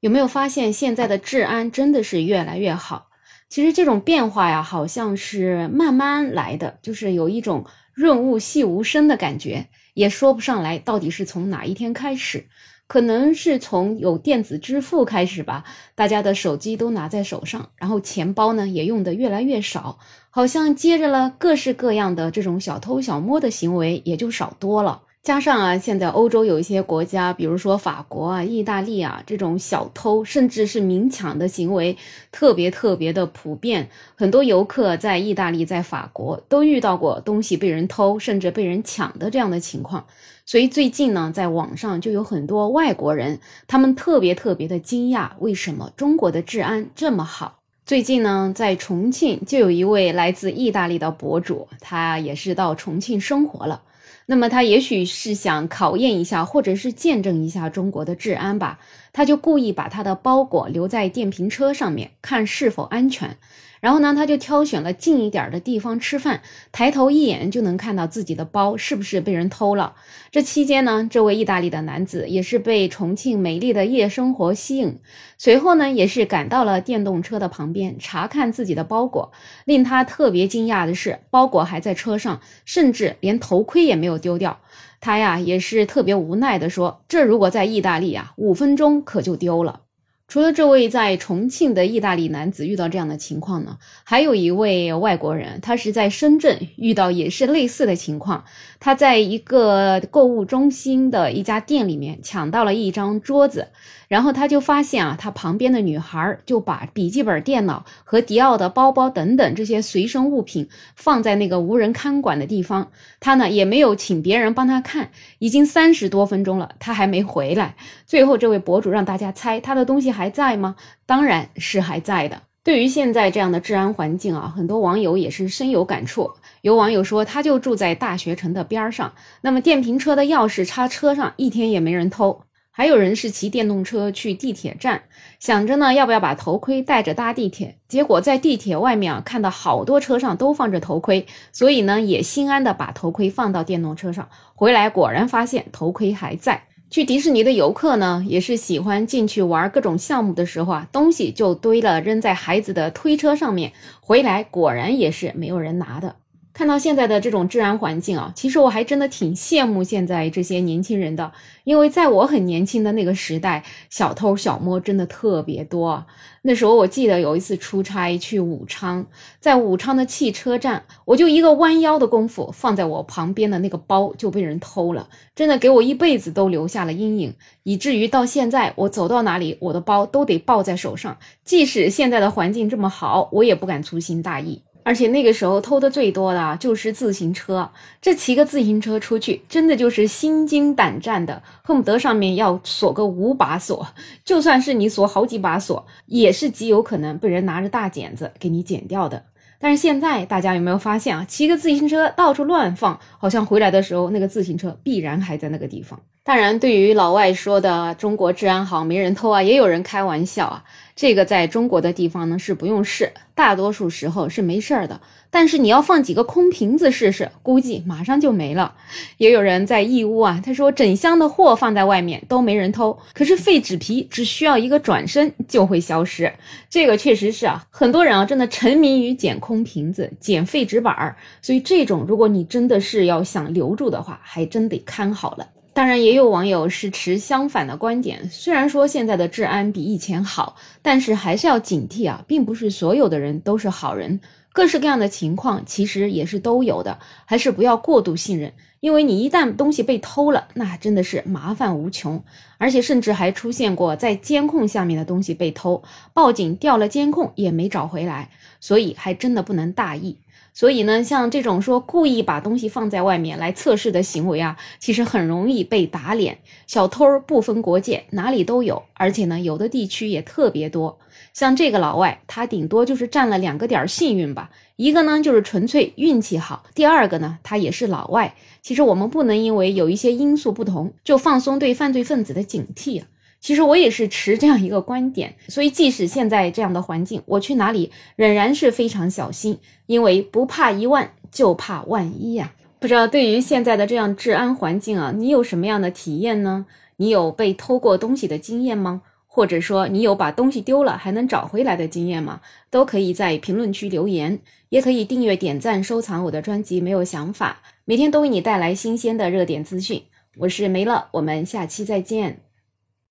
有没有发现现在的治安真的是越来越好？其实这种变化呀，好像是慢慢来的，就是有一种润物细无声的感觉，也说不上来到底是从哪一天开始。可能是从有电子支付开始吧，大家的手机都拿在手上，然后钱包呢也用的越来越少，好像接着了各式各样的这种小偷小摸的行为也就少多了。加上啊，现在欧洲有一些国家，比如说法国啊、意大利啊，这种小偷甚至是明抢的行为特别特别的普遍。很多游客在意大利、在法国都遇到过东西被人偷，甚至被人抢的这样的情况。所以最近呢，在网上就有很多外国人，他们特别特别的惊讶，为什么中国的治安这么好？最近呢，在重庆就有一位来自意大利的博主，他也是到重庆生活了。那么他也许是想考验一下，或者是见证一下中国的治安吧，他就故意把他的包裹留在电瓶车上面，看是否安全。然后呢，他就挑选了近一点的地方吃饭，抬头一眼就能看到自己的包是不是被人偷了。这期间呢，这位意大利的男子也是被重庆美丽的夜生活吸引，随后呢，也是赶到了电动车的旁边查看自己的包裹。令他特别惊讶的是，包裹还在车上，甚至连头盔也没有丢掉。他呀，也是特别无奈的说：“这如果在意大利啊，五分钟可就丢了。”除了这位在重庆的意大利男子遇到这样的情况呢，还有一位外国人，他是在深圳遇到也是类似的情况。他在一个购物中心的一家店里面抢到了一张桌子，然后他就发现啊，他旁边的女孩就把笔记本电脑和迪奥的包包等等这些随身物品放在那个无人看管的地方。他呢也没有请别人帮他看，已经三十多分钟了，他还没回来。最后这位博主让大家猜他的东西还在吗？当然是还在的。对于现在这样的治安环境啊，很多网友也是深有感触。有网友说，他就住在大学城的边儿上，那么电瓶车的钥匙插车上，一天也没人偷。还有人是骑电动车去地铁站，想着呢要不要把头盔戴着搭地铁，结果在地铁外面啊看到好多车上都放着头盔，所以呢也心安的把头盔放到电动车上，回来果然发现头盔还在。去迪士尼的游客呢，也是喜欢进去玩各种项目的时候啊，东西就堆了扔在孩子的推车上面，回来果然也是没有人拿的。看到现在的这种治安环境啊，其实我还真的挺羡慕现在这些年轻人的，因为在我很年轻的那个时代，小偷小摸真的特别多。那时候我记得有一次出差去武昌，在武昌的汽车站，我就一个弯腰的功夫，放在我旁边的那个包就被人偷了，真的给我一辈子都留下了阴影，以至于到现在我走到哪里，我的包都得抱在手上，即使现在的环境这么好，我也不敢粗心大意。而且那个时候偷的最多的就是自行车，这骑个自行车出去，真的就是心惊胆战的，恨不得上面要锁个五把锁，就算是你锁好几把锁，也是极有可能被人拿着大剪子给你剪掉的。但是现在大家有没有发现啊？骑个自行车到处乱放，好像回来的时候那个自行车必然还在那个地方。当然，对于老外说的中国治安好，没人偷啊，也有人开玩笑啊。这个在中国的地方呢是不用试，大多数时候是没事儿的。但是你要放几个空瓶子试试，估计马上就没了。也有人在义乌啊，他说整箱的货放在外面都没人偷，可是废纸皮只需要一个转身就会消失。这个确实是啊，很多人啊真的沉迷于捡空瓶子、捡废纸板儿，所以这种如果你真的是要想留住的话，还真得看好了。当然，也有网友是持相反的观点。虽然说现在的治安比以前好，但是还是要警惕啊，并不是所有的人都是好人，各式各样的情况其实也是都有的，还是不要过度信任。因为你一旦东西被偷了，那真的是麻烦无穷，而且甚至还出现过在监控下面的东西被偷，报警调了监控也没找回来，所以还真的不能大意。所以呢，像这种说故意把东西放在外面来测试的行为啊，其实很容易被打脸。小偷不分国界，哪里都有，而且呢，有的地区也特别多。像这个老外，他顶多就是占了两个点幸运吧，一个呢就是纯粹运气好，第二个呢，他也是老外。其实我们不能因为有一些因素不同，就放松对犯罪分子的警惕啊。其实我也是持这样一个观点，所以即使现在这样的环境，我去哪里仍然是非常小心，因为不怕一万，就怕万一呀。不知道对于现在的这样治安环境啊，你有什么样的体验呢？你有被偷过东西的经验吗？或者说你有把东西丢了还能找回来的经验吗？都可以在评论区留言，也可以订阅、点赞、收藏我的专辑。没有想法，每天都为你带来新鲜的热点资讯。我是梅乐，我们下期再见。